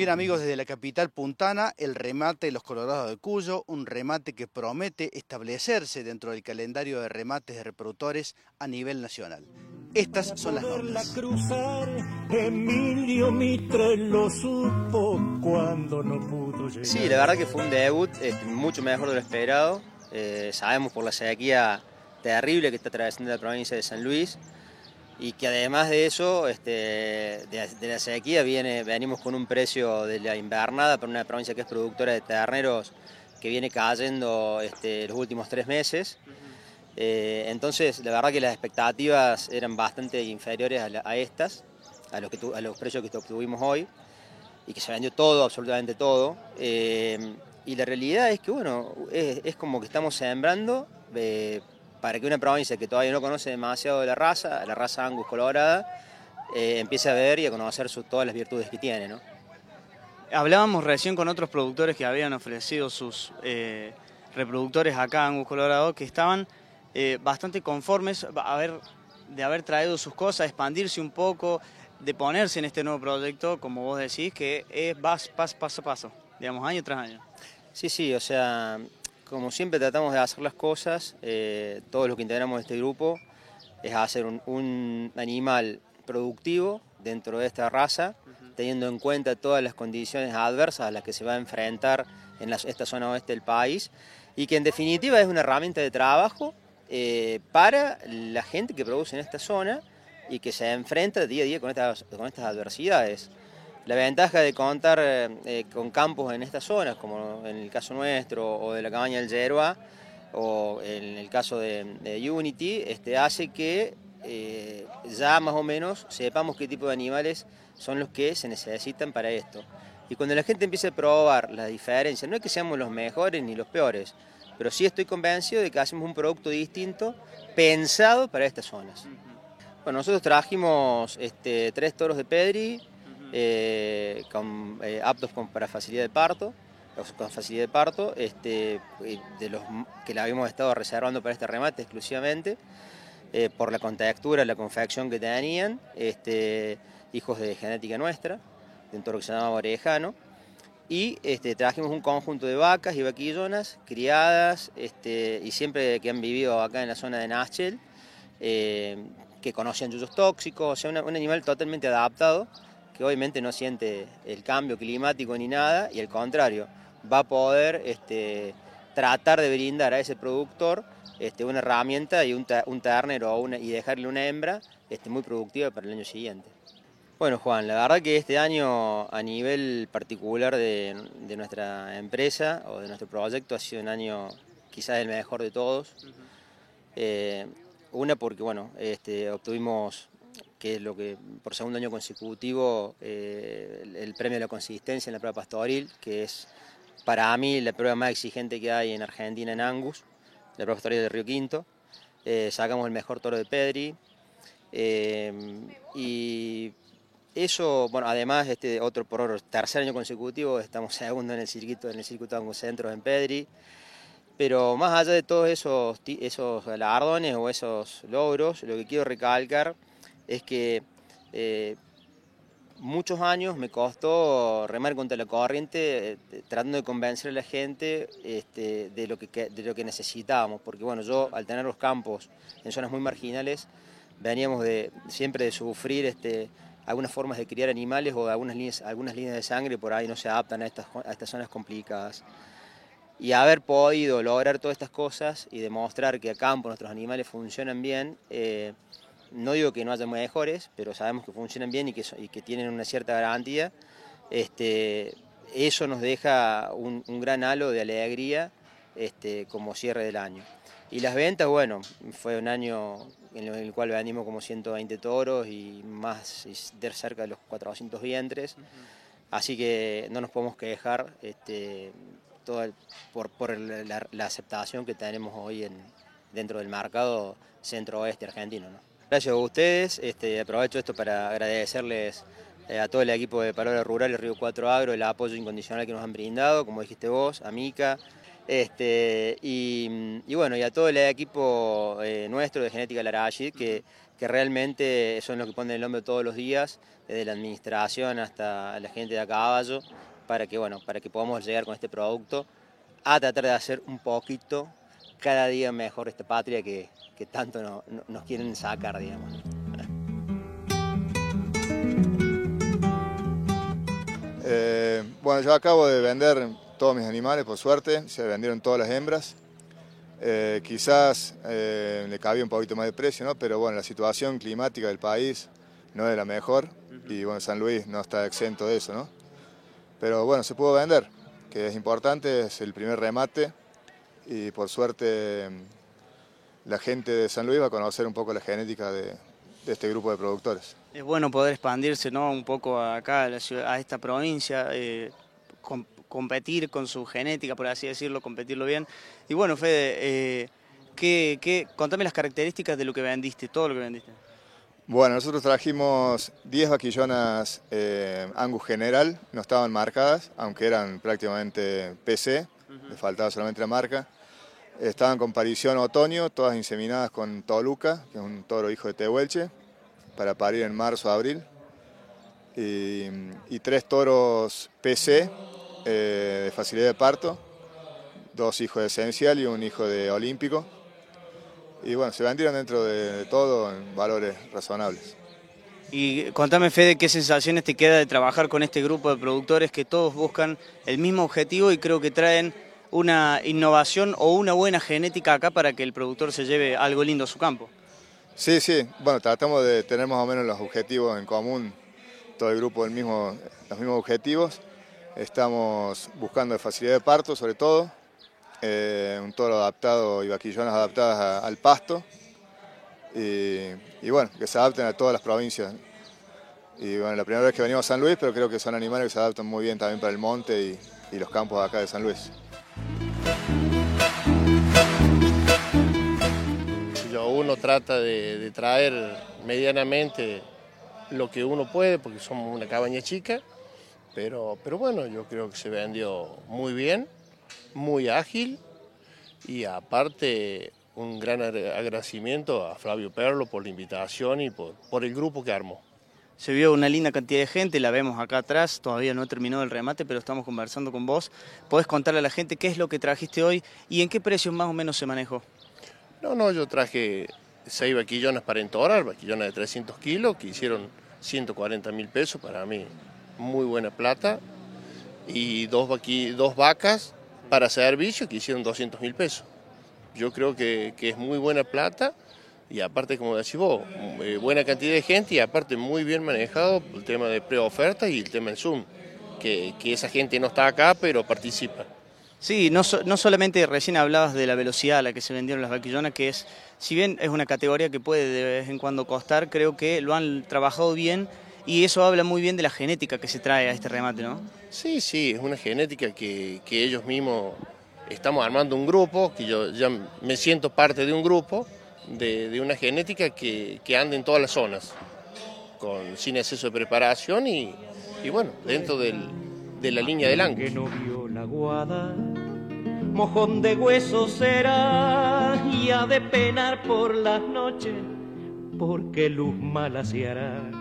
Bien amigos, desde la capital puntana, el remate de los Colorados de Cuyo, un remate que promete establecerse dentro del calendario de remates de reproductores a nivel nacional. Estas son las normas. Sí, la verdad que fue un debut este, mucho mejor de lo esperado. Eh, sabemos por la sequía terrible que está atravesando la provincia de San Luis y que además de eso, este, de, la sequía, viene, venimos con un precio de la invernada para una provincia que es productora de terneros que viene cayendo este, los últimos tres meses. Eh, entonces, la verdad que las expectativas eran bastante inferiores a, estas, a los, a los precios que obtuvimos hoy, y que se vendió todo, absolutamente todo. Eh, y la realidad es que, bueno, es, como que estamos sembrando eh, para que una provincia que todavía no conoce demasiado de la raza, la raza Angus colorada, eh, empiece a ver y a conocer todas las virtudes que tiene. ¿no? Hablábamos recién con otros productores que habían ofrecido sus eh, reproductores acá Angus Colorado, que estaban eh, bastante conformes de haber traído sus cosas, expandirse un poco, de ponerse en este nuevo proyecto, como vos decís, que es paso a paso, digamos, año tras año. Sí, sí, o sea, como siempre tratamos de hacer las cosas, eh, todos los que integramos este grupo, es hacer un, animal productivo dentro de esta raza, teniendo en cuenta todas las condiciones adversas a las que se va a enfrentar en esta zona oeste del país, y que en definitiva es una herramienta de trabajo eh, para la gente que produce en esta zona y que se enfrenta día a día con estas, con estas adversidades. La ventaja de contar eh, con campos en estas zonas, como en el caso nuestro o de la cabaña del Yerba, o en el caso de, Unity, este, hace que eh, ya más o menos sepamos qué tipo de animales son los que se necesitan para esto. Y cuando la gente empiece a probar la diferencia, no es que seamos los mejores ni los peores, pero sí estoy convencido de que hacemos un producto distinto pensado para estas zonas. Bueno, nosotros trajimos este, tres toros de Pedri, eh, con, eh, aptos para facilidad de parto, con facilidad de parto, este, de los que la habíamos estado reservando para este remate exclusivamente, eh, por la contextura, la confección que tenían, este, hijos de genética nuestra, de un toro que se llamaba Orejano, y este, trajimos un conjunto de vacas y vaquillonas criadas este, y siempre que han vivido acá en la zona de Nachel, que conocían yuyos tóxicos, o sea, un animal totalmente adaptado que obviamente no siente el cambio climático ni nada, y al contrario, va a poder este, tratar de brindar a ese productor este, una herramienta y un, ternero y dejarle una hembra este, muy productiva para el año siguiente. Bueno Juan, la verdad que este año a nivel particular de, nuestra empresa o de nuestro proyecto ha sido un año quizás el mejor de todos. Eh, una porque bueno, este, obtuvimos que es lo que por segundo año consecutivo eh, el, premio de la consistencia en la prueba pastoril, que es para mí la prueba más exigente que hay en Argentina en Angus, la prueba pastoril de Río Quinto. Eh, sacamos el mejor toro de Pedri. Eh, y eso, bueno, además, este otro por tercer año consecutivo, estamos segundo en el circuito, en el circuito Angus Centro en Pedri. Pero más allá de todos esos, esos galardones o esos logros, lo que quiero recalcar es que eh, muchos años me costó remar contra la corriente, eh, tratando de convencer a la gente este, de, lo que, de lo que necesitábamos, porque bueno, yo al tener los campos en zonas muy marginales, veníamos de, siempre de sufrir este, algunas formas de criar animales o algunas líneas, algunas líneas de sangre por ahí no se adaptan a estas, a estas zonas complicadas. Y haber podido lograr todas estas cosas y demostrar que a campo nuestros animales funcionan bien, eh, no digo que no haya mejores, pero sabemos que funcionan bien y que, que tienen una cierta garantía. Este, eso nos deja un, gran halo de alegría este, como cierre del año. Y las ventas, bueno, fue un año en el cual vendimos como 120 toros y más de cerca de los 400 vientres. Así que no nos podemos quejar este, por, la, aceptación que tenemos hoy en, dentro del mercado centro-oeste argentino. Gracias a ustedes, este, aprovecho esto para agradecerles eh, a todo el equipo de Palabra Rural y Río 4 Agro el apoyo incondicional que nos han brindado, como dijiste vos, a Mica, Este, y, bueno, y a todo el equipo eh, nuestro de Genética Larayid, que, que realmente son los que ponen el nombre todos los días, desde la administración hasta la gente de a caballo, para que, bueno, para que podamos llegar con este producto a tratar de hacer un poquito cada día mejor esta patria que, tanto nos quieren sacar, digamos. Eh, bueno, yo acabo de vender todos mis animales, por suerte, se vendieron todas las hembras. Eh, quizás eh, le cabía un poquito más de precio, ¿no? pero bueno, la situación climática del país no es la mejor y bueno, San Luis no está exento de eso, ¿no? Pero bueno, se pudo vender, que es importante, es el primer remate y por suerte la gente de San Luis va a conocer un poco la genética de, este grupo de productores. Es bueno poder expandirse ¿no? un poco acá a, a esta provincia, eh, competir con su genética, por así decirlo, competirlo bien. Y bueno, Fede, eh, ¿qué, contame las características de lo que vendiste, todo lo que vendiste. Bueno, nosotros trajimos 10 vaquillonas eh, Angus General, no estaban marcadas, aunque eran prácticamente PC, le faltaba solamente la marca. Estaban con parición otoño, todas inseminadas con Toluca, que es un toro hijo de Tehuelche, para parir en marzo abril. Y, tres toros PC, eh, de facilidad de parto, dos hijos de esencial y un hijo de olímpico. Y bueno, se vendieron dentro de, todo en valores razonables. Y contame, Fede, qué sensaciones te queda de trabajar con este grupo de productores que todos buscan el mismo objetivo y creo que traen una innovación o una buena genética acá para que el productor se lleve algo lindo a su campo. Sí, sí, bueno, tratamos de tener más o menos los objetivos en común, todo el grupo el mismo, los mismos objetivos Estamos buscando facilidad de parto sobre todo, eh, un toro adaptado y vaquillonas adaptadas al pasto y, bueno, que se adapten a todas las provincias. Y bueno, la primera vez que venimos a San Luis, pero creo que son animales que se adaptan muy bien también para el monte y, los campos de acá de San Luis. Trata de traer medianamente lo que uno puede, porque somos una cabaña chica, pero, pero bueno, yo creo que se vendió muy bien, muy ágil y aparte un gran agradecimiento a Flavio Perlo por la invitación y por, por el grupo que armó. Se vio una linda cantidad de gente, la vemos acá atrás, todavía no he terminado el remate, pero estamos conversando con vos. ¿Podés contarle a la gente qué es lo que trajiste hoy y en qué precios más o menos se manejó? No, no, yo traje seis vaquillones para entorar, vaquillones de 300 kilos, que hicieron 140 mil pesos para mí muy buena plata, y dos, dos vacas para servicio que hicieron 200 mil pesos. Yo creo que, es muy buena plata y aparte, como decís vos, eh, buena cantidad de gente y aparte muy bien manejado el tema de preoferta y el tema del Zoom, que, esa gente no está acá pero participa. Sí, no, no solamente recién hablabas de la velocidad a la que se vendieron las vaquillonas, que es, si bien es una categoría que puede de vez en cuando costar, creo que lo han trabajado bien y eso habla muy bien de la genética que se trae a este remate, ¿no? Sí, sí, es una genética que, ellos mismos estamos armando un grupo, que yo ya me siento parte de un grupo, de, una genética que, que, anda en todas las zonas, con, sin exceso de preparación y, bueno, dentro del, de la línea del ángulo. Que no vio la guada, mojón de hueso será y ha de penar por las noches, porque luz mala se hará